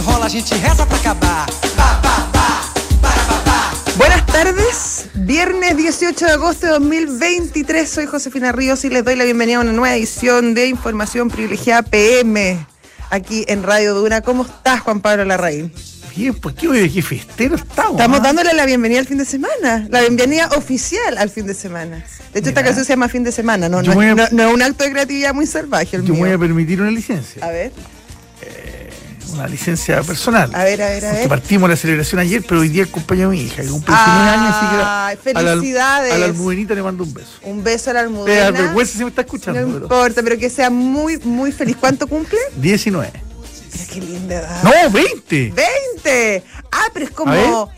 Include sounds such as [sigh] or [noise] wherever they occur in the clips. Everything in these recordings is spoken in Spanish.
rola, a gente reza pra acabar. Ba, ba, ba, para, ba, ba. Buenas tardes, viernes 18 de agosto de 2023, soy Josefina Ríos y les doy la bienvenida a una nueva edición de Información Privilegiada PM, aquí en Radio Duna. ¿Cómo estás, Juan Pablo Larraín? Bien, ¿por qué hoy aquí festero estamos? Estamos ah? dándole la bienvenida al fin de semana, la bienvenida oficial al fin de semana. De hecho, esta canción se llama Fin de Semana, no, no, voy a- no- no es un acto de creatividad muy salvaje el Yo me voy mío. a permitir una licencia, A ver, una licencia personal. a ver, a ver, a Porque ver. partimos la celebración ayer, pero hoy día el cumpleaños de mi hija, que cumple 19 años, así que Ay, a la- felicidades. A la almudenita le mando un beso. Un beso a la almudena. vergüenza si me está escuchando, No pero- importa, pero que sea muy, muy feliz. ¿Cuánto cumple? 19. Mira qué linda edad. ¡No, 20! ¡20! Ah, pero es como.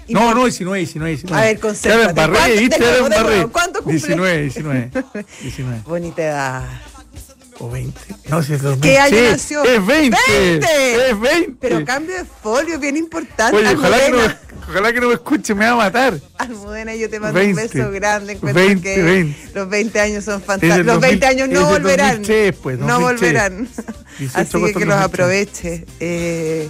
No, no, 19, 19, 19. A ver, embarré, ¿Cuánto- ¿cuánto cumple? 19, 19. 19. Bonita edad. O 20. No, si es 2000. ¿Qué año Sí, nació? Es 20. ¡20! Es 20. Pero cambio de folio, bien importante. Oye, ojalá que, no, ojalá que no me escuche, me va a matar. Almudena, yo te mando 20. un beso grande. Encuentro 20, que 20. los 20 años son fantásticos. Los 20 2000, años no volverán. 2003, pues, no 2003. volverán. 18 Así que que los 2003. aproveche. Eh,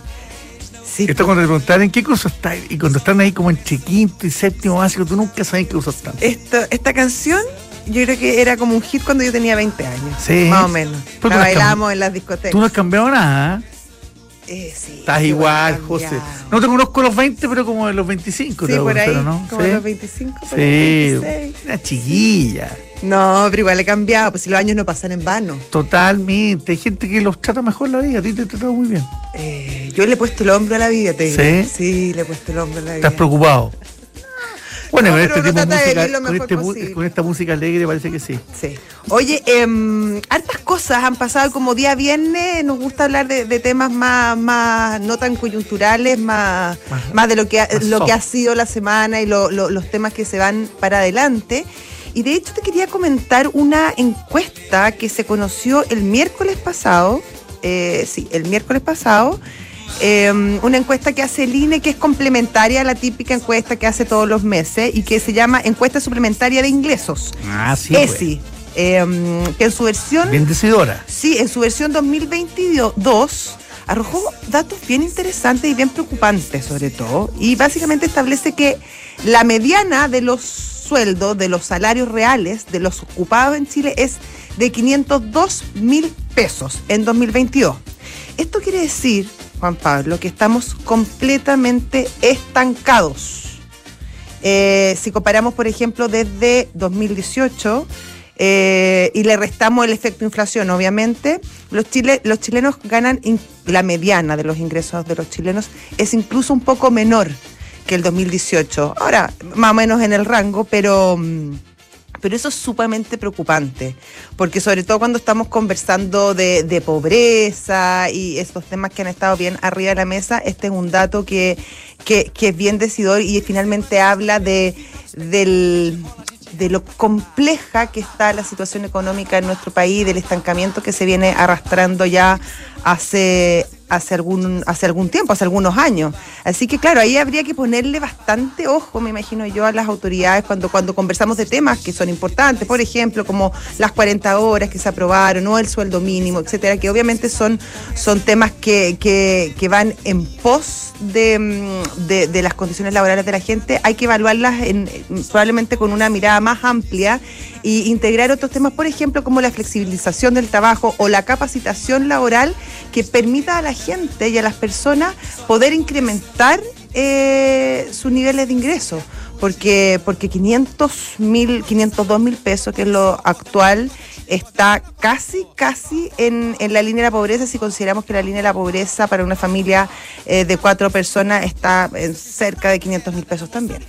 sí, Esto cuando te preguntaban en qué curso estás y cuando están ahí como entre quinto y séptimo básico, tú nunca sabes en qué curso están. Esto, esta canción yo creo que era como un hit cuando yo tenía 20 años. Sí. Más o menos. La bailamos en las discotecas. Tú no has cambiado nada, ¿eh? Sí, estás igual, José. No te conozco los 20, pero como los 25 Sí, te por ahí, ¿no? como sí, los 25, por Sí, ahí, 26. una chiquilla. No, pero igual he cambiado, pues si los años no pasan en vano. Totalmente. Hay gente que los trata mejor la vida. A ti te he tratado muy bien. Eh, yo le he puesto el hombro a la vida, te digo. ¿Sí? Sí, le he puesto el hombro a la vida. Estás preocupado. Bueno, No, con, este tipo música, con, este con esta música alegre parece que sí. Sí. Oye, em, hartas cosas han pasado como día viernes. Nos gusta hablar de, de temas más, más no tan coyunturales, más, Más- más de lo que ha, lo que ha sido la semana y lo- lo- los temas que se van para adelante. Y de hecho te quería comentar una encuesta que se conoció el miércoles pasado. eh, sí, el miércoles pasado. Eh, una encuesta que hace el INE que es complementaria a la típica encuesta que hace todos los meses y que se llama encuesta suplementaria de ingresos. Ah, sí. ESI, eh, que en su versión, Bien decidora. sí, en su versión 2022 arrojó datos bien interesantes y bien preocupantes sobre todo, y básicamente establece que la mediana de los sueldos, de los salarios reales de los ocupados en Chile es de 502 mil pesos en 2022. Esto quiere decir, Juan Pablo, que estamos completamente estancados. Eh, si comparamos, por ejemplo, desde 2018 eh, y le restamos el efecto inflación, obviamente, los, chile- los chilenos ganan, la mediana de los ingresos de los chilenos es incluso un poco menor que el 2018. Ahora, más o menos en el rango, pero... pero eso es sumamente preocupante, porque sobre todo cuando estamos conversando de, de pobreza y estos temas que han estado bien arriba de la mesa, este es un dato que, que, que es bien decidor y finalmente habla de, del, de lo compleja que está la situación económica en nuestro país, del estancamiento que se viene arrastrando ya hace, hace, algún, hace algún tiempo, hace algunos años. Así que claro, ahí habría que ponerle bastante ojo, me imagino yo, a las autoridades cuando, cuando conversamos de temas que son importantes, por ejemplo, como las 40 horas que se aprobaron o el sueldo mínimo, etcétera, que obviamente son, son temas que, que, que van en pos de, mm, de, las condiciones laborales de la gente, hay que evaluarlas en, probablemente con una mirada más amplia y integrar otros temas, por ejemplo, como la flexibilización del trabajo o la capacitación laboral que permita a la gente y a las personas poder incrementar eh, sus niveles de ingresos. Porque, porque 500 mil, 502 mil pesos, que es lo actual, está casi, casi en, en la línea de la pobreza, si consideramos que la línea de la pobreza para una familia eh, de cuatro personas está en cerca de 500 mil pesos también.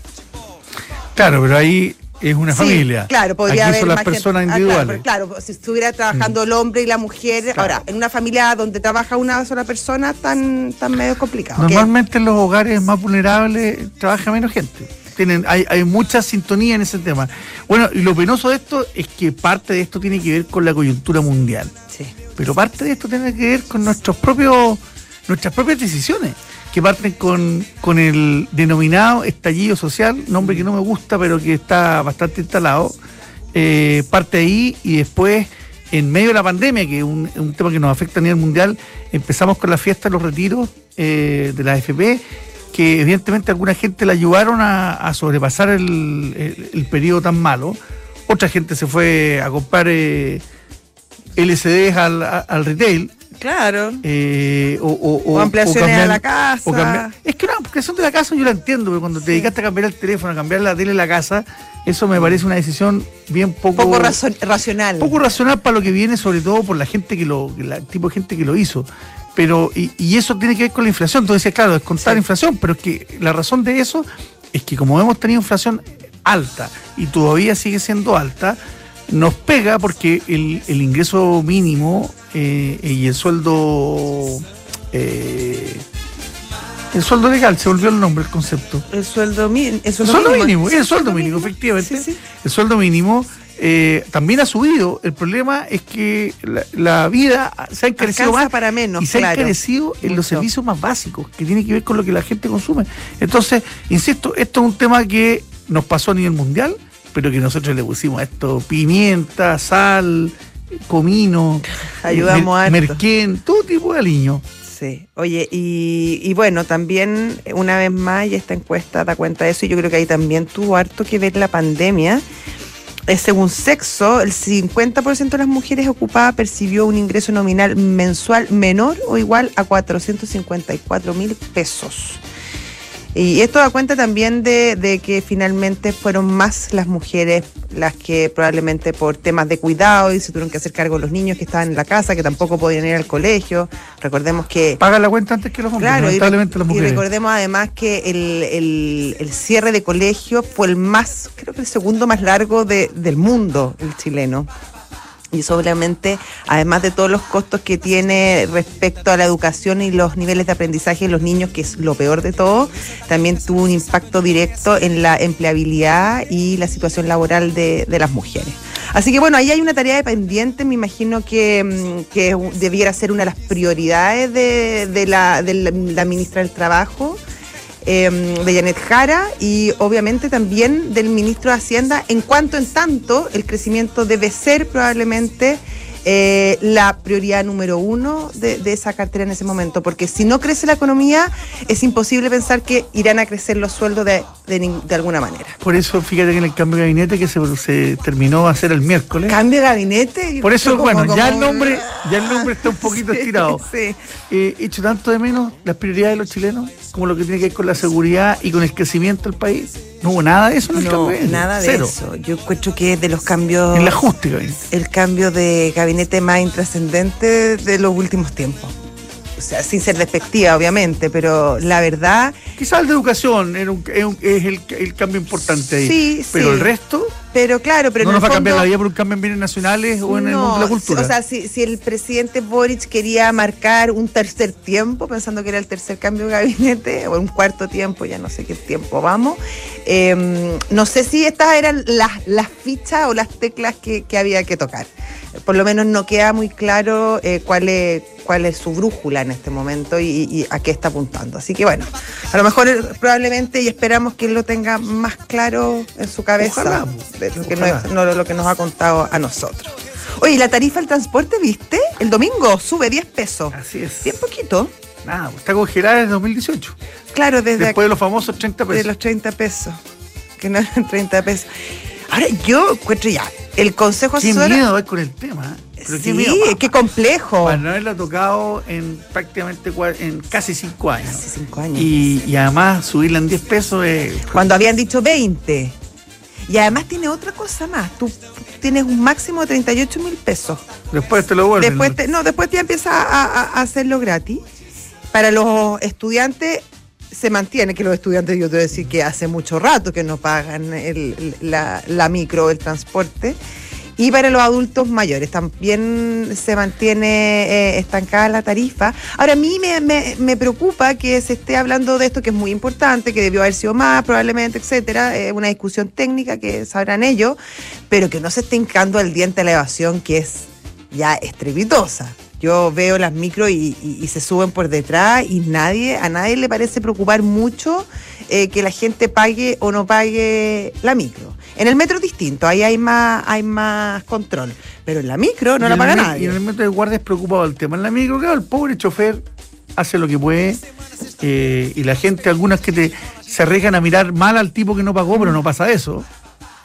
Claro, pero ahí es una Sí, familia. Claro, podría Aquí haber son las gente. personas Ah, claro, individuales. claro, si estuviera trabajando el hombre y la mujer, ahora, en una familia donde trabaja una sola persona, tan, tan medio complicado. Normalmente en los hogares más vulnerables trabaja menos gente. Tienen, hay, hay mucha sintonía en ese tema. Bueno, y lo penoso de esto es que parte de esto tiene que ver con la coyuntura mundial. Sí. Pero parte de esto tiene que ver con nuestros propios, nuestras propias decisiones, que parten con, con el denominado estallido social, nombre que no me gusta, pero que está bastante instalado. Eh, parte ahí y después en medio de la pandemia, que es un, un tema que nos afecta a nivel mundial, empezamos con la fiesta de los retiros eh, de la AFP, que evidentemente alguna gente la ayudaron a, a sobrepasar el, periodo tan malo. Otra gente se fue a comprar eh, LCDs al, al retail. Claro. eh, o, o- O ampliaciones a la o casa. cambiar- es que una ampliación de la casa yo la entiendo, pero cuando te dedicaste a cambiar el teléfono, a cambiar la tele en la casa, eso me parece una decisión bien poco, racional. poco racional para lo que viene, sobre todo por la gente que lo, el tipo de gente que lo hizo. Pero, y, y eso tiene que ver con la inflación. Entonces, claro, descontar Sí. la inflación, pero es que la razón de eso es que como hemos tenido inflación alta y todavía sigue siendo alta, nos pega porque el, el ingreso mínimo eh, y el sueldo eh, el sueldo legal, se volvió el nombre, el concepto. El sueldo, mi- el El sueldo, mínimo, el sueldo mínimo, efectivamente. Sí, sí. El sueldo mínimo eh, también ha subido. El problema es que la, la vida se ha encarecido Alcanza más para menos, y se ha encarecido en los servicios más básicos, que tiene que ver con lo que la gente consume. Entonces, insisto, esto es un tema que nos pasó a nivel mundial, pero que nosotros le pusimos a esto pimienta, sal, comino, Ayudamos mer- harto. merquén, todo tipo de aliño. Sí, oye, y, y bueno, también una vez más, y esta encuesta da cuenta de eso, y yo creo que ahí también tuvo harto que ver la pandemia. Eh, según sexo, el 50% de las mujeres ocupadas percibió un ingreso nominal mensual menor o igual a 454 mil pesos. Y esto da cuenta también de, de que finalmente fueron más las mujeres las que probablemente por temas de cuidado y se tuvieron que hacer cargo de los niños que estaban en la casa, que tampoco podían ir al colegio. Recordemos que... Pagan la cuenta antes que los hombres, Claro, y, lamentablemente las y mujeres. recordemos además que el, el- el cierre de colegio fue el más, creo que el segundo más largo de- del mundo, el chileno. Y eso obviamente, además de todos los costos que tiene respecto a la educación y los niveles de aprendizaje de los niños, que es lo peor de todo, también tuvo un impacto directo en la empleabilidad y la situación laboral de, de las mujeres. Así que bueno, ahí hay una tarea de pendiente, me imagino que, mm, que debiera ser una de las prioridades de, la, de la ministra del Trabajo eh, de Janet Jara y obviamente también del ministro de Hacienda, en cuanto en tanto el crecimiento debe ser probablemente eh, la prioridad número uno de, de esa cartera en ese momento, porque si no crece la economía es imposible pensar que irán a crecer los sueldos de, de de alguna manera. Por eso, fíjate que en el cambio de gabinete que se, se terminó a hacer el miércoles. Cambio de gabinete. Por eso, como- bueno, ya el como- nombre, ya el nombre está un [laughs] poquito Sí, estirado. Sí. Eh, he hecho tanto de menos las prioridades de los chilenos, como lo que tiene que ver con la seguridad y con el crecimiento del país. No hubo nada de eso en el No, cambio gabinete. nada de Cero. eso. Yo encuentro que es de los cambios. En el ajuste, el cambio de gabinete más intrascendente de los últimos tiempos. O sea, sin ser despectiva, obviamente, pero la verdad, Quizás el de educación un- es, un- es el, el cambio importante ahí. Sí, pero sí. el resto pero claro, pero no nos va a cambiar la vida por un cambio en bienes nacionales o en el mundo de la cultura. O sea, si, si el presidente Boric quería marcar un tercer tiempo, pensando que era el tercer cambio de gabinete, [laughs] o un cuarto tiempo, ya no sé qué tiempo vamos, eh, no sé si estas eran las, las fichas o las teclas que, que había que tocar. Por lo menos no queda muy claro eh, cuál, es, cuál es su brújula en este momento y, y a qué está apuntando. Así que bueno, a lo mejor probablemente y esperamos que él lo tenga más claro en su cabeza Ojalá, de lo que, nos, no de lo que nos ha contado a nosotros. Oye, ¿y la tarifa del transporte, viste? El domingo sube 10 pesos. Así es. Bien poquito. Nada, está congelada desde 2018. Claro, desde Después de los famosos 30 de pesos. los 30 pesos. Que no eran 30 pesos. Ahora, yo encuentro ya, el Consejo Qué Asesor... miedo hay con el tema. ¿eh? Pero qué miedo. Sí, qué complejo. Para no haberla tocado en prácticamente en casi 5 años. Hace cinco años. Y, y además subirla en 10 pesos es. Cuando habían dicho 20. Y además tiene otra cosa más. Tú tienes un máximo de 38 mil pesos. Después te lo vuelven. Después te- no, después ya empieza a, a- a hacerlo gratis. Para los estudiantes se mantiene, que los estudiantes yo te voy a decir que hace mucho rato que no pagan el- la, la micro, el transporte. Y para los adultos mayores también se mantiene eh, estancada la tarifa. Ahora, a mí me, me- me preocupa que se esté hablando de esto, que es muy importante, que debió haber sido más, probablemente, etcétera. Es una discusión técnica que sabrán ellos, pero que no se esté hincando el diente a la evasión, que es ya estrepitosa. Yo veo las micro y, y- y se suben por detrás y nadie, a nadie le parece preocupar mucho eh, que la gente pague o no pague la micro. En el metro es distinto, ahí hay más, hay más control. Pero en la micro no la paga el nadie. Y en el metro de guardia es preocupado del tema. En la micro, claro, el pobre chofer hace lo que puede eh, y la gente, algunas que te, se arriesgan a mirar mal al tipo que no pagó, pero no pasa eso.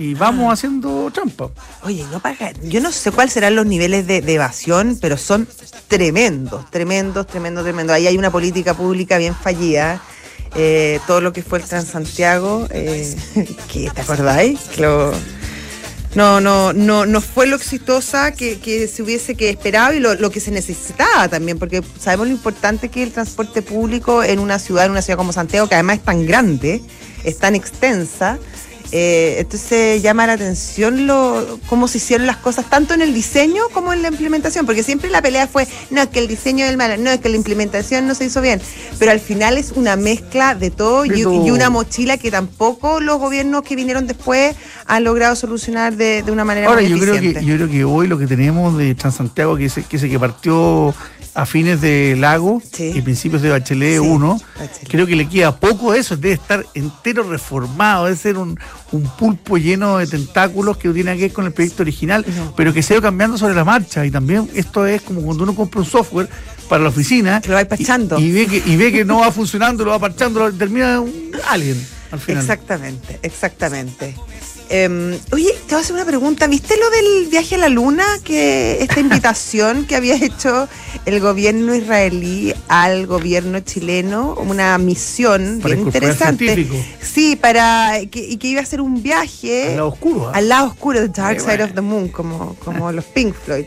Y vamos Ah. haciendo trampa. Oye, no paga. Yo no sé cuáles serán los niveles de, de evasión, pero son tremendos, tremendos, tremendos, tremendos. Ahí hay una política pública bien fallida. Eh, todo lo que fue el Transantiago, eh, te acordáis, lo- no, no, no, no fue lo exitosa que, que se hubiese que esperado y lo, lo que se necesitaba también, porque sabemos lo importante que es el transporte público en una ciudad, en una ciudad como Santiago, que además es tan grande, es tan extensa. Eh, entonces llama la atención lo, cómo se hicieron las cosas, tanto en el diseño como en la implementación, porque siempre la pelea fue, no, es que el diseño es el malo, no, es que la implementación no se hizo bien, pero al final es una mezcla de todo, y, una mochila que tampoco los gobiernos que vinieron después han logrado solucionar de, de una manera Ahora, muy yo creo, que, eficiente. yo creo que hoy lo que tenemos de Transantiago, que ese que, ese que partió a fines de Lago Sí. y principios de Bachelet Sí, 1, Bachelet. creo que le queda poco de eso, debe estar entero reformado, debe ser un, un pulpo lleno de tentáculos que no tiene que ver con el proyecto original, No. pero que se ha ido cambiando sobre la marcha. Y también esto es como cuando uno compra un software para la oficina lo va parchando. y, y ve, que, y ve que no va funcionando, lo va parchando, lo termina un alien al final. Exactamente, exactamente. Em, oye, te voy a hacer una pregunta. ¿Viste lo del viaje a la luna? Que esta [laughs] invitación que había hecho el gobierno israelí al gobierno chileno, una misión Para bien interesante. Sí, para que, y que iba a ser un viaje Al lado oscuro. ¿ah? al lado oscuro, The Dark Side bueno. of the Moon, como, [laughs] como los Pink Floyd.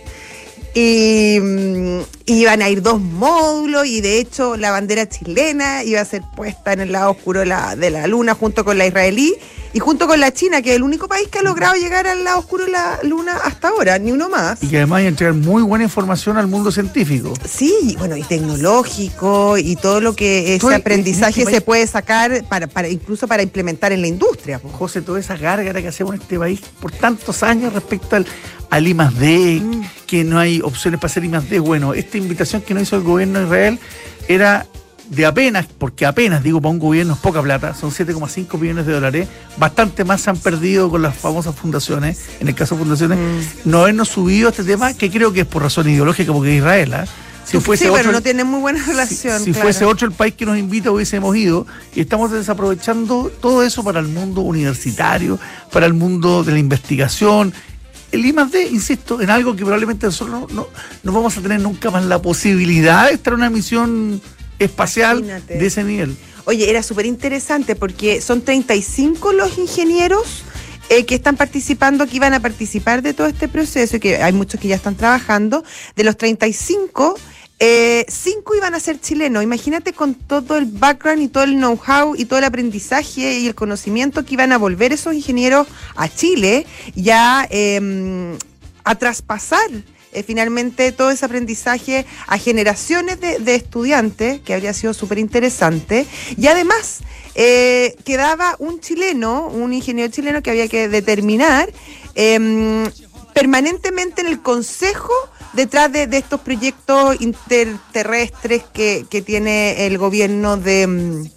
Y mm, iban a ir dos módulos y de hecho la bandera chilena iba a ser puesta en el lado oscuro de la, de la luna junto con la israelí y junto con la China, que es el único país que ha logrado llegar al lado oscuro de la luna hasta ahora, ni uno más. Y que además hay que entregar muy buena información al mundo científico. Sí, bueno, y tecnológico y todo lo que ese aprendizaje este se país- puede sacar para, para incluso para implementar en la industria. José, toda esa gárgara que hacemos en este país por tantos años respecto al, al I más D, Mm. que no hay opciones para hacer I más D. Bueno, esta invitación que nos hizo el gobierno de Israel era de apenas, porque apenas, digo, para un gobierno es poca plata, son 7,5 millones de dólares, bastante más se han perdido con las famosas fundaciones, en el caso de fundaciones, Mm. no habernos subido a este tema, que creo que es por razón ideológica, porque Israel, ¿ah? Si fuese sí, otro- pero no tienen muy buena si, relación. si claro. fuese otro el país que nos invita, hubiésemos ido. Y estamos desaprovechando todo eso para el mundo universitario, para el mundo de la investigación. El I+D, insisto, en algo que probablemente nosotros no, no, no vamos a tener nunca más la posibilidad de estar en una misión espacial Imagínate. de ese nivel. Oye, era súper interesante porque son 35 los ingenieros eh, que están participando, que iban a participar de todo este proceso y que hay muchos que ya están trabajando. De los 35, eh, cinco iban a ser chilenos. Imagínate con todo el background y todo el know-how y todo el aprendizaje y el conocimiento que iban a volver esos ingenieros a Chile ya eh, a traspasar eh, finalmente todo ese aprendizaje a generaciones de, estudiantes, que habría sido súper interesante. Y además, eh, quedaba un chileno, un ingeniero chileno que había que determinar em, permanentemente en el consejo detrás de, estos proyectos interterrestres que, que tiene el gobierno de...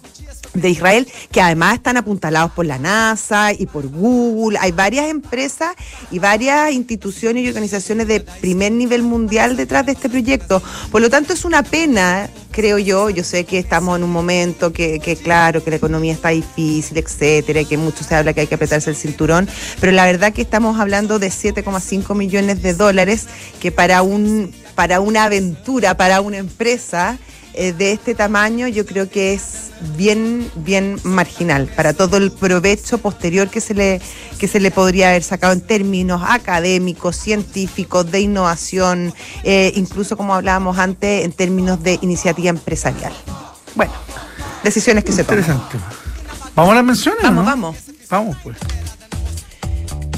de Israel, que además están apuntalados por la NASA y por Google. Hay varias empresas y varias instituciones y organizaciones de primer nivel mundial detrás de este proyecto. Por lo tanto, es una pena, creo yo. Yo sé que estamos en un momento que, que claro, que la economía está difícil, etcétera, y que mucho se habla que hay que apretarse el cinturón, pero la verdad que estamos hablando de 7,5 millones de dólares que para un para una aventura, para una empresa, eh, de este tamaño yo creo que es bien bien marginal para todo el provecho posterior que se le que se le podría haber sacado en términos académicos científicos de innovación eh, incluso como hablábamos antes en términos de iniciativa empresarial bueno decisiones que se toman Interesante. ¿Vamos a las menciones? Vamos, no? vamos. Vamos, pues.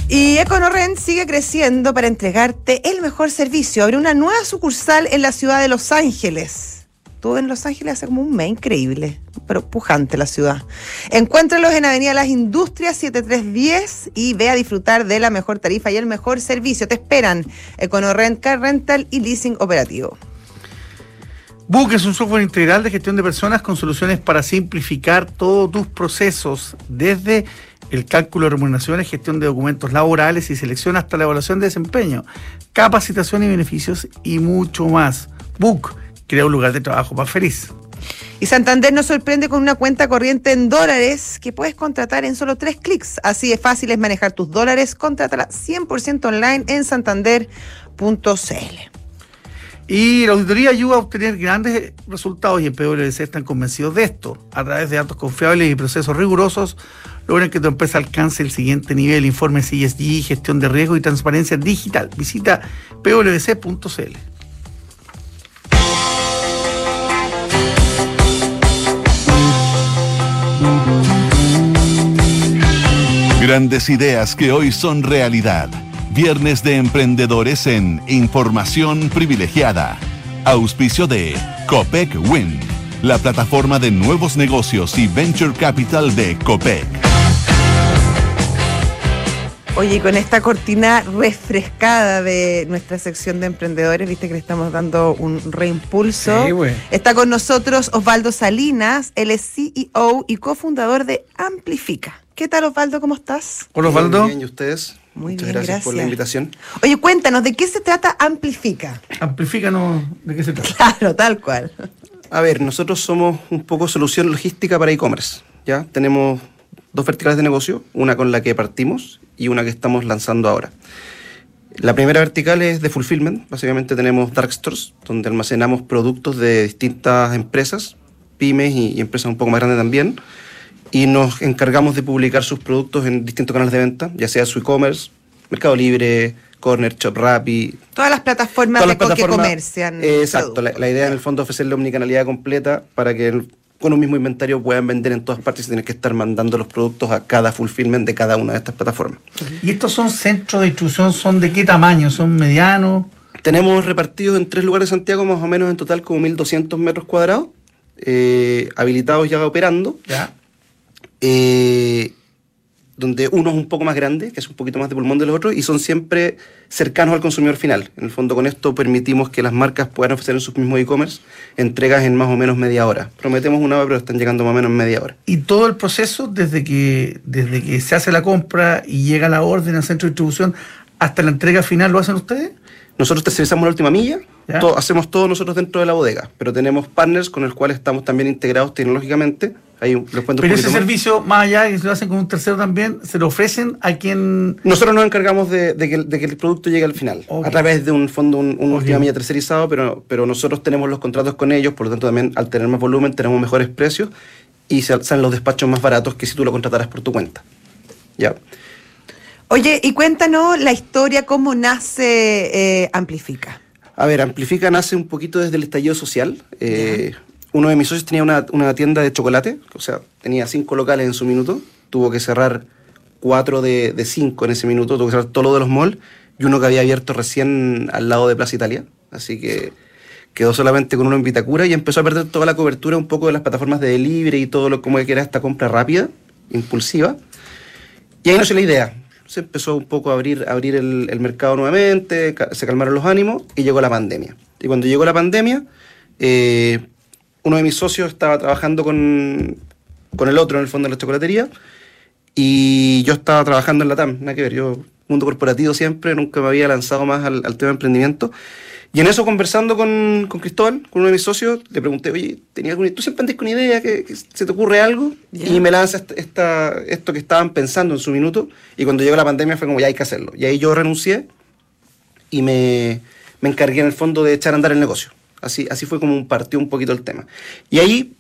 Y EconoRent sigue creciendo para entregarte el mejor servicio. Abre una nueva sucursal en la ciudad de Los Ángeles. Estuve en Los Ángeles hace como un mes, increíble, pero pujante la ciudad. Encuéntralos en Avenida Las Industrias 7310 y ve a disfrutar de la mejor tarifa y el mejor servicio. Te esperan EconoRent, Car Rental y Leasing Operativo. Book es un software integral de gestión de personas con soluciones para simplificar todos tus procesos, desde el cálculo de remuneraciones, gestión de documentos laborales y selección hasta la evaluación de desempeño, capacitación y beneficios y mucho más. Book crea un lugar de trabajo más feliz. Y Santander nos sorprende con una cuenta corriente en dólares que puedes contratar en solo tres clics. Así de fácil es manejar tus dólares. Contrátala 100% online en santander.cl. Y la auditoría ayuda a obtener grandes resultados y en PwC están convencidos de esto. A través de datos confiables y procesos rigurosos, logran que tu empresa alcance el siguiente nivel. Informes ESG, gestión de riesgo y transparencia digital. Visita pwc.cl. Grandes ideas que hoy son realidad. Viernes de Emprendedores en Información Privilegiada. Auspicio de Copec Win, la plataforma de nuevos negocios y venture capital de Copec. Oye, con esta cortina refrescada de nuestra sección de emprendedores, viste que le estamos dando un reimpulso. Sí. Está con nosotros Osvaldo Salinas, él es CEO y cofundador de Amplifica. ¿Qué tal Osvaldo? ¿Cómo estás? Hola Osvaldo. Muy bien, ¿y ustedes? Muy Muchas bien, gracias, por la gracias. invitación. Oye, cuéntanos, ¿de qué se trata Amplifica? Amplifícanos de qué se trata. Claro, tal cual. A ver, nosotros somos un poco solución logística para e-commerce. ¿ya? Tenemos dos verticales de negocio, una con la que partimos y una que estamos lanzando ahora. La primera vertical es de fulfillment. Básicamente tenemos dark stores, donde almacenamos productos de distintas empresas, pymes y, y empresas un poco más grandes también. Y nos encargamos de publicar sus productos en distintos canales de venta, ya sea su e-commerce, Mercado Libre, Corner Shop, Rappi, Todas las plataformas Todas de las co- que plataformas- comercian. Eh, exacto, la, idea en el fondo es ofrecerle omnicanalidad completa para que el- con un mismo inventario puedan vender en todas partes y tener que estar mandando los productos a cada fulfillment de cada una de estas plataformas. ¿Y estos son centros de distribución? ¿Son de qué tamaño? ¿Son medianos? Tenemos repartidos en tres lugares de Santiago más o menos en total como 1.200 metros cuadrados, eh, habilitados ya operando, ¿Ya? Eh, donde uno es un poco más grande, que es un poquito más de pulmón de los otros, y son siempre cercanos al consumidor final. En el fondo con esto permitimos que las marcas puedan ofrecer en sus mismos e-commerce entregas en más o menos media hora. Prometemos una hora, pero están llegando más o menos en media hora. Y todo el proceso, desde que, desde que se hace la compra y llega la orden al centro de distribución hasta la entrega final, ¿lo hacen ustedes? Nosotros tercerizamos la última milla, todo- hacemos todo nosotros dentro de la bodega, pero tenemos partners con los cuales estamos también integrados tecnológicamente. Ahí cuento Pero ese más. servicio, más allá de que se lo hacen con un tercero también, se lo ofrecen a quien... Nosotros nos encargamos de, de que, el- de que el producto llegue al final, a través de un fondo, un, un última milla tercerizado, pero, pero nosotros tenemos los contratos con ellos, por lo tanto también al tener más volumen tenemos mejores precios y se salen los despachos más baratos que si tú lo contrataras por tu cuenta. ¿Ya? Oye, y cuéntanos la historia, cómo nace eh, Amplifica. A ver, Amplifica nace un poquito desde el estallido social. Eh, uno de mis socios tenía una, una tienda de chocolate, o sea, tenía cinco locales en su minuto, tuvo que cerrar cuatro de, de cinco en ese minuto, tuvo que cerrar todo lo de los malls y uno que había abierto recién al lado de Plaza Italia. Así que quedó solamente con uno en Vitacura y empezó a perder toda la cobertura un poco de las plataformas de delivery y todo lo como que era esta compra rápida, impulsiva. Y ahí nació la idea. Se empezó un poco a abrir, a abrir el, mercado nuevamente, se calmaron los ánimos y llegó la pandemia. Y cuando llegó la pandemia, eh, uno de mis socios estaba trabajando con, con el otro en el fondo de la chocolatería y yo estaba trabajando en la TAM, nada que ver, yo mundo corporativo siempre, nunca me había lanzado más al, al tema de emprendimiento. Y en eso conversando con, con Cristóbal, con uno de mis socios, le pregunté, oye, ¿tenías alguna, ¿tú siempre andas con idea? que que ¿Se te ocurre algo? Ya. Y me lanza esta, esta- esto que estaban pensando en su minuto. Y cuando llegó la pandemia fue como, ya hay que hacerlo. Y ahí yo renuncié y me, me encargué en el fondo de echar a andar el negocio. Así, así fue como un partió un poquito el tema. Y ahí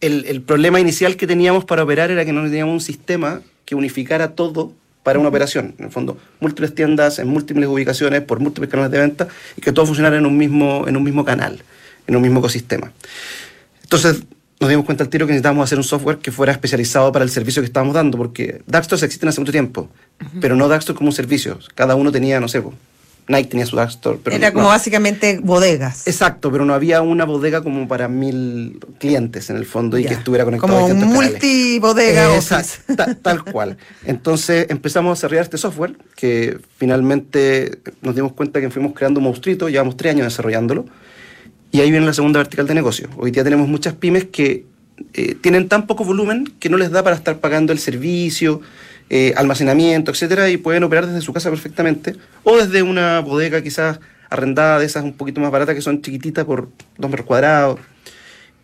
el, el problema inicial que teníamos para operar era que no teníamos un sistema que unificara todo para una operación. En el fondo, múltiples tiendas en múltiples ubicaciones, por múltiples canales de venta, y que todo funcionara en un mismo, en un mismo canal, en un mismo ecosistema. Entonces nos dimos cuenta al tiro que necesitábamos hacer un software que fuera especializado para el servicio que estábamos dando, porque Darkstores existen hace mucho tiempo, pero no Darkstore como un servicio. Cada uno tenía, no sé, Nike tenía su Darkstore. Pero Era no- como básicamente bodegas. Exacto, pero no había una bodega como para mil clientes en el fondo y que estuviera conectado Como un canales. multibodega Exacto, tal cual. Entonces empezamos a desarrollar este software que finalmente nos dimos cuenta que fuimos creando un monstruito, llevamos tres años desarrollándolo Y ahí viene la segunda vertical de negocio. Hoy día tenemos muchas pymes que eh, tienen tan poco volumen que no les da para estar pagando el servicio, eh, almacenamiento, etcétera, y pueden operar desde su casa perfectamente, o desde una bodega quizás arrendada de esas un poquito más baratas que son chiquititas por dos metros cuadrados,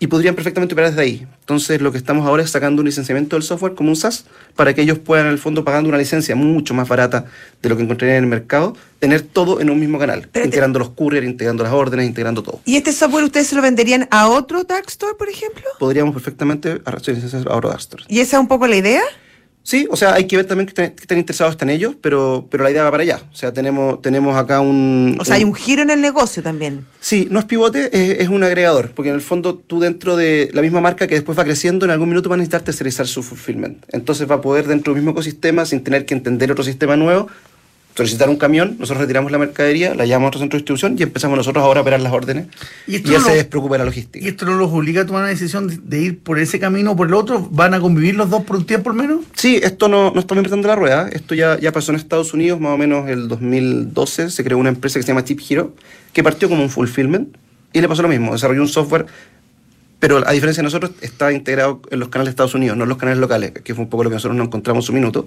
y podrían perfectamente operar desde ahí. Entonces lo que estamos ahora es sacando un licenciamiento del software como un SaaS para que ellos puedan en el fondo pagando una licencia mucho más barata de lo que encontrarían en el mercado, tener todo en un mismo canal, Pero te- integrando los couriers, integrando las órdenes, integrando todo. ¿Y este software ustedes se lo venderían a otro dark store, por ejemplo? Podríamos perfectamente licencias a Dark Stores. ¿Y esa es un poco la idea? Sí, o sea, hay que ver también que, estén interesados están ellos, pero, pero la idea va para allá. O sea, tenemos, tenemos acá un... O sea, hay un giro en el negocio también. Sí, no es pivote, es, es un agregador, porque en el fondo tú dentro de la misma marca que después va creciendo, en algún minuto va a necesitar tercerizar su fulfillment. Entonces va a poder dentro del mismo ecosistema, sin tener que entender otro sistema nuevo, solicitar un camión, nosotros retiramos la mercadería, la llevamos a otro centro de distribución y empezamos nosotros ahora a operar las órdenes. Y Y, esto no se despreocupa de la logística. ¿Y esto no los obliga a tomar una decisión de, ir por ese camino o por el otro? ¿Van a convivir los dos por un tiempo al menos? Sí, esto no, no estamos inventando la rueda. Esto ya, ya pasó en Estados Unidos, más o menos el 2012. Se creó una empresa que se llama Chip Hero, que partió como un fulfillment y le pasó lo mismo. Desarrolló un software, pero a diferencia de nosotros, está integrado en los canales de Estados Unidos, no en los canales locales, que fue un poco lo que nosotros nos encontramos en su minuto.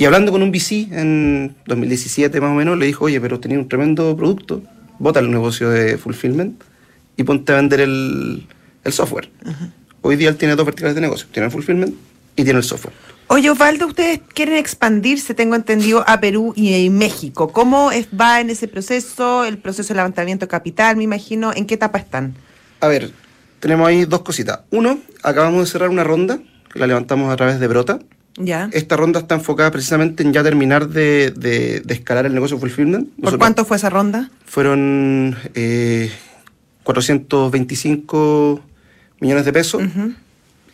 Y hablando con un VC en 2017 más o menos, le dijo, oye, pero tenía un tremendo producto, bota el negocio de fulfillment y ponte a vender el, el software. Hoy día él tiene dos verticales de negocio, tiene el fulfillment y tiene el software. Oye, Osvaldo, ustedes quieren expandirse, tengo entendido, a Perú y México. ¿Cómo es- va en ese proceso? El proceso de levantamiento de capital, me imagino. ¿En qué etapa están? A ver, tenemos ahí dos cositas. Uno, acabamos de cerrar una ronda, que la levantamos a través de Brota. ¿Ya? Esta ronda está enfocada precisamente en ya terminar de, de- de escalar el negocio fulfillment. ¿Por Nosotros- cuánto fue esa ronda? Fueron eh, 425 millones de pesos.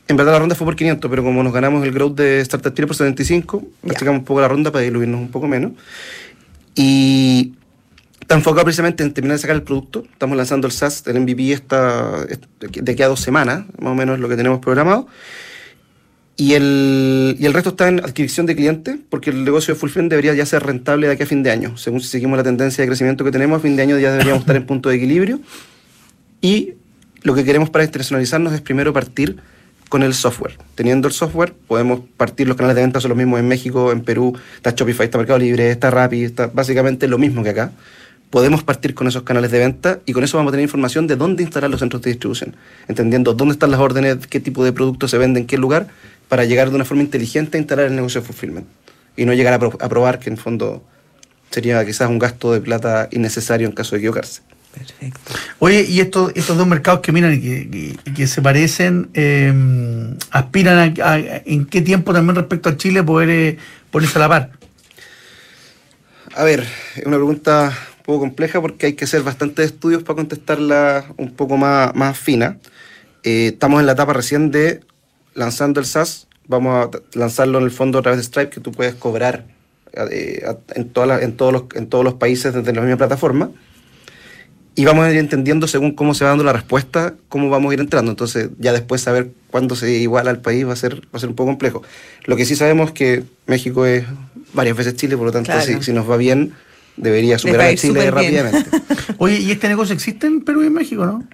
En verdad la ronda fue por 500, pero como nos ganamos el growth de Startup Chile por 75, Ya. achicamos un poco la ronda para diluirnos un poco menos. Y está enfocado precisamente en terminar de sacar el producto. Estamos lanzando el SaaS, el MVP está de aquí a dos semanas, más o menos es lo que tenemos programado. Y el, y el resto está en adquisición de clientes, porque el negocio de Fulfillment debería ya ser rentable de aquí a fin de año. Según si seguimos la tendencia de crecimiento que tenemos, a fin de año ya deberíamos estar en punto de equilibrio. Y lo que queremos para internacionalizarnos es primero partir con el software. Teniendo el software, podemos partir, los canales de venta son los mismos en México, en Perú, está Shopify, está Mercado Libre, está Rappi, está básicamente lo mismo que acá. Podemos partir con esos canales de venta y con eso vamos a tener información de dónde instalar los centros de distribución, entendiendo dónde están las órdenes, qué tipo de productos se venden en qué lugar, para llegar de una forma inteligente a instalar el negocio de fulfillment. Y no llegar a, pro- a probar que en fondo sería quizás un gasto de plata innecesario en caso de equivocarse. Perfecto. Oye, y estos, estos dos mercados que miran y que, que- que se parecen, eh, aspiran a, a- en qué tiempo también respecto a Chile poder eh, ponerse a la par. A ver, es una pregunta un poco compleja porque hay que hacer bastantes estudios para contestarla un poco más, más fina. Eh, estamos en la etapa recién de lanzando el SaaS. Vamos a lanzarlo en el fondo a través de Stripe, que tú puedes cobrar eh, en, todas las- en, todos los, en todos los países desde la misma plataforma. Y vamos a ir entendiendo según cómo se va dando la respuesta, cómo vamos a ir entrando. Entonces, ya después saber cuándo se iguala al país va a ser, va a ser un poco complejo. Lo que sí sabemos es que México es varias veces Chile, por lo tanto, Claro. si, si nos va bien, debería superar a Chile rápidamente. [laughs] Oye, ¿y este negocio existe en Perú y en México, no?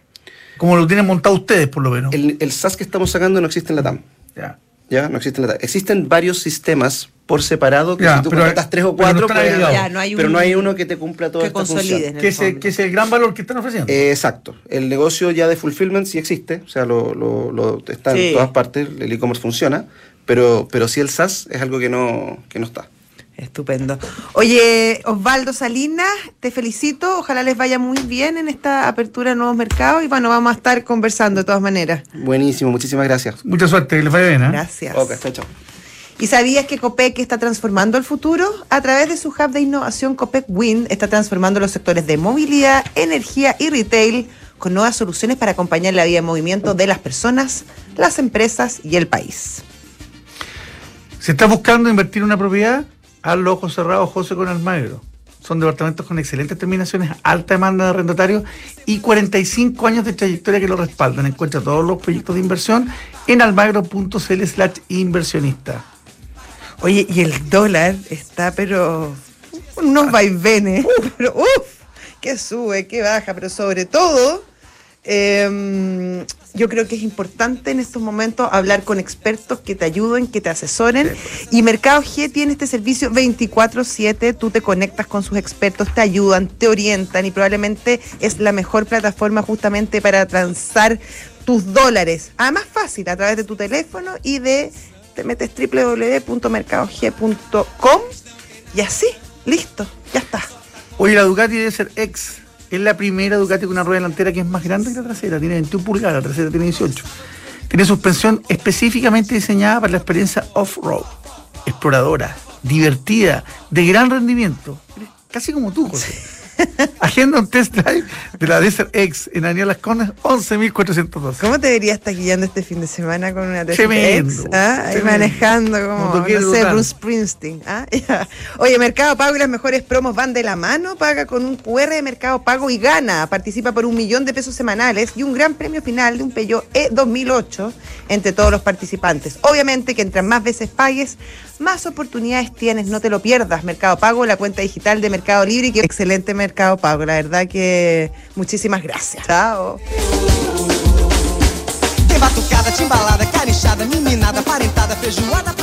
Como lo tienen montado ustedes, por lo menos. el, el SaaS que estamos sacando no existe en la TAM. Ya. ¿Ya? No existe en la TAM. Existen varios sistemas por separado que Ya, si tú pero- contratas tres o pero no cuatro, puedes- agregados. Ya, no hay pero un- no hay uno que te cumpla toda que esta función. Que es, el, que es el gran valor que están ofreciendo. Eh, exacto. El negocio ya de fulfillment sí existe, o sea, lo, lo- lo- está Sí. en todas partes, el e-commerce funciona, pero, pero sí el SaaS es algo que no, que no está. Estupendo. Oye, Osvaldo Salinas, te felicito. Ojalá les vaya muy bien en esta apertura de nuevos mercados y bueno, vamos a estar conversando de todas maneras. Buenísimo, muchísimas gracias. Mucha suerte, que les vaya bien, ¿eh? Gracias. Ok, chao, chao. ¿Y sabías que COPEC está transformando el futuro? A través de su hub de innovación COPEC Win está transformando los sectores de movilidad, energía y retail con nuevas soluciones para acompañar la vida en movimiento de las personas, las empresas y el país. Si estás buscando invertir en una propiedad, hazlo ojos cerrados, José con Almagro. Son departamentos con excelentes terminaciones, alta demanda de arrendatarios y 45 años de trayectoria que lo respaldan. Encuentra todos los proyectos de inversión en almagro.cl slash inversionista. Oye, y el dólar está, pero unos vaivenes. [laughs] Pero, uf, que sube, que baja, pero sobre todo eh, yo creo que es importante en estos momentos hablar con expertos que te ayuden, que te asesoren. Y Mercado G tiene este servicio 24/7. Tú te conectas con sus expertos, te ayudan, te orientan y probablemente es la mejor plataforma justamente para transar tus dólares. Además fácil, a través de tu teléfono y de te metes www.mercadog.com y así, listo, ya está. Oye, la Ducati debe ser ex. Es la primera Ducati con una rueda delantera que es más grande que la trasera. Tiene 21 pulgadas, la trasera tiene 18. Tiene suspensión específicamente diseñada para la experiencia off-road. Exploradora, divertida, de gran rendimiento. Casi como tú, José. [laughs] Agenda un test drive de la Desert X en Daniel Las Condes, 11.412. ¿Cómo te deberías estar guiando este fin de semana con una Tremendo, X? ¿ah? Ahí manejando como, no sé. Bruce Springsteen. ¿ah? [laughs] Oye, Mercado Pago y las mejores promos van de la mano. Paga con un QR de Mercado Pago y gana. Participa por un millón de pesos semanales y un gran premio final de un Peugeot E 2008 entre todos los participantes. Obviamente que entre más veces pagues, más oportunidades tienes. No te lo pierdas. Mercado Pago, la cuenta digital de Mercado Libre y que excelente Mercado Pago. La verdad que muchísimas gracias. Chao. Tem batucada, timbalada, carichada, meninada, parentada, feijoada.